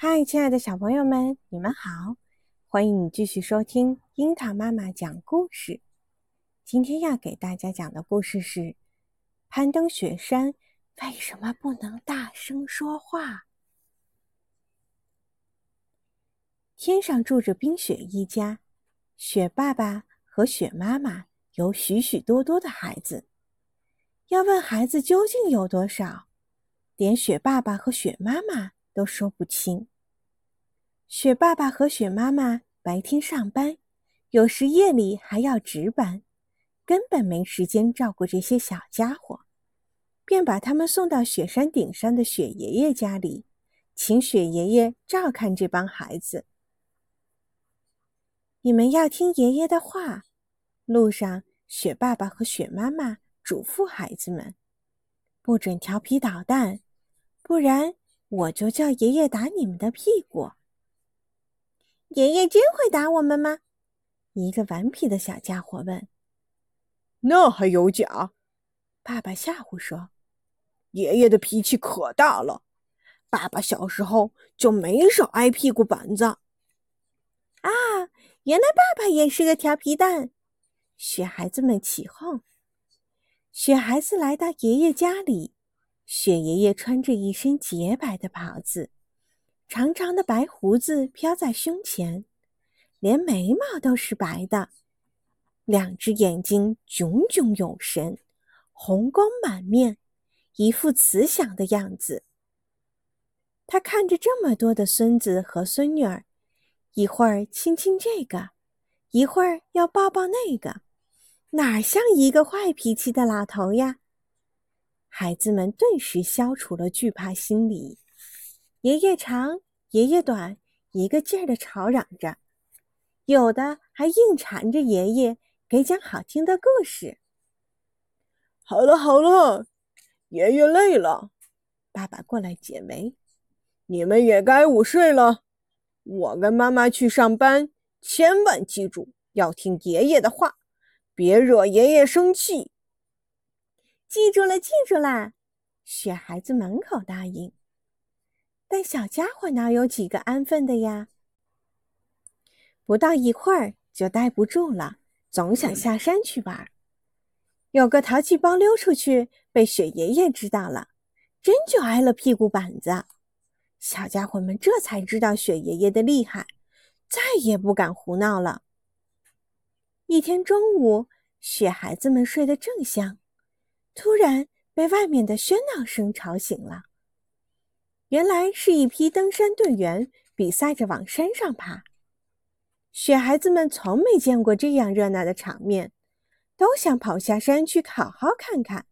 嗨，亲爱的小朋友们，你们好！欢迎你继续收听樱桃妈妈讲故事。今天要给大家讲的故事是：攀登雪山为什么不能大声说话？天上住着冰雪一家，雪爸爸和雪妈妈有许许多多的孩子。要问孩子究竟有多少，连雪爸爸和雪妈妈。都说不清。雪爸爸和雪妈妈白天上班，有时夜里还要值班，根本没时间照顾这些小家伙，便把他们送到雪山顶上的雪爷爷家里，请雪爷爷照看这帮孩子。你们要听爷爷的话。路上，雪爸爸和雪妈妈嘱咐孩子们，不准调皮捣蛋，不然。我就叫爷爷打你们的屁股。爷爷真会打我们吗？一个顽皮的小家伙问。那还有假？爸爸吓唬说。爷爷的脾气可大了，爸爸小时候就没少挨屁股板子。啊，原来爸爸也是个调皮蛋！雪孩子们起哄。雪孩子来到爷爷家里。雪爷爷穿着一身洁白的袍子，长长的白胡子飘在胸前，连眉毛都是白的，两只眼睛炯炯有神，红光满面，一副慈祥的样子。他看着这么多的孙子和孙女儿，一会儿亲亲这个，一会儿要抱抱那个，哪像一个坏脾气的老头呀？孩子们顿时消除了惧怕心理，爷爷长，爷爷短，一个劲儿的吵嚷着，有的还硬缠着爷爷给讲好听的故事。好了好了，爷爷累了，爸爸过来解围，你们也该午睡了。我跟妈妈去上班，千万记住要听爷爷的话，别惹爷爷生气。记住了，记住了，雪孩子满口答应。但小家伙哪有几个安分的呀？不到一会儿就待不住了，总想下山去玩。有个淘气包溜出去，被雪爷爷知道了，真就挨了屁股板子。小家伙们这才知道雪爷爷的厉害，再也不敢胡闹了。一天中午，雪孩子们睡得正香。突然被外面的喧闹声吵醒了。原来是一批登山队员比赛着往山上爬。雪孩子们从没见过这样热闹的场面，都想跑下山去好好看看。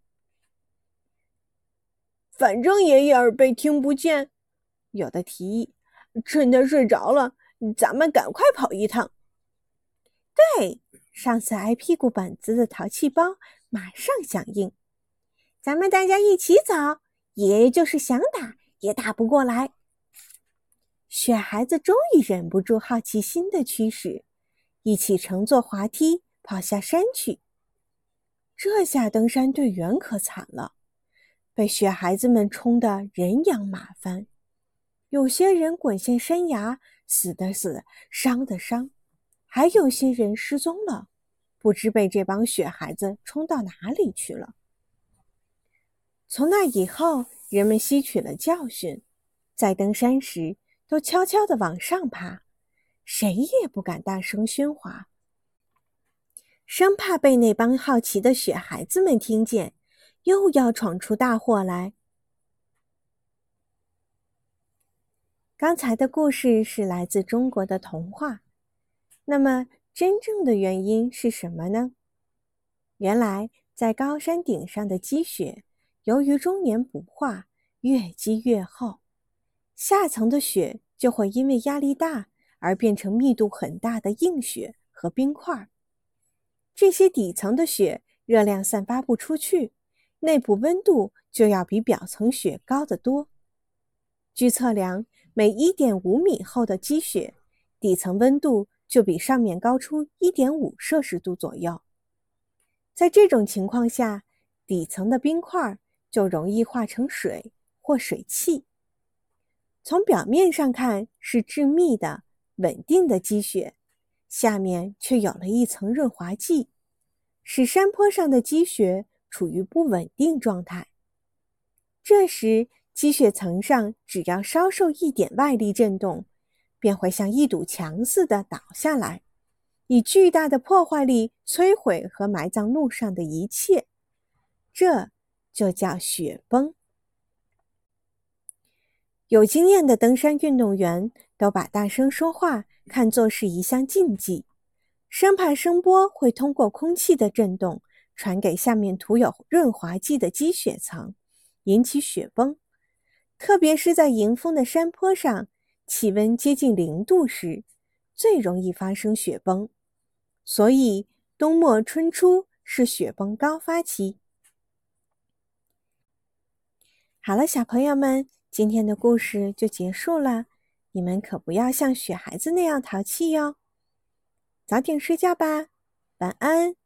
反正爷爷耳背听不见，有的提议：趁他睡着了，咱们赶快跑一趟。对，上次挨屁股板子的淘气包马上响应。咱们大家一起走，爷爷就是想打也打不过来。雪孩子终于忍不住好奇心的驱使，一起乘坐滑梯跑下山去。这下登山队员可惨了，被雪孩子们冲得人仰马翻，有些人滚下山崖，死的死，伤的伤，还有些人失踪了，不知被这帮雪孩子冲到哪里去了。从那以后，人们吸取了教训，在登山时都悄悄地往上爬，谁也不敢大声喧哗，生怕被那帮好奇的雪孩子们听见，又要闯出大祸来。刚才的故事是来自中国的童话，那么真正的原因是什么呢？原来，在高山顶上的积雪。由于终年不化，越积越厚，下层的雪就会因为压力大而变成密度很大的硬雪和冰块。这些底层的雪热量散发不出去，内部温度就要比表层雪高得多。据测量，每1.5米厚的积雪，底层温度就比上面高出1.5摄氏度左右。在这种情况下，底层的冰块。就容易化成水或水汽。从表面上看是致密的、稳定的积雪，下面却有了一层润滑剂，使山坡上的积雪处于不稳定状态。这时，积雪层上只要稍受一点外力震动，便会像一堵墙似的倒下来，以巨大的破坏力摧毁和埋葬路上的一切。这就叫雪崩。有经验的登山运动员都把大声说话看作是一项禁忌，生怕声波会通过空气的震动传给下面涂有润滑剂的积雪层，引起雪崩。特别是在迎风的山坡上，气温接近零度时，最容易发生雪崩。所以，冬末春初是雪崩高发期。好了，小朋友们。今天的故事就结束了，你们可不要像雪孩子那样淘气哟。早点睡觉吧，晚安。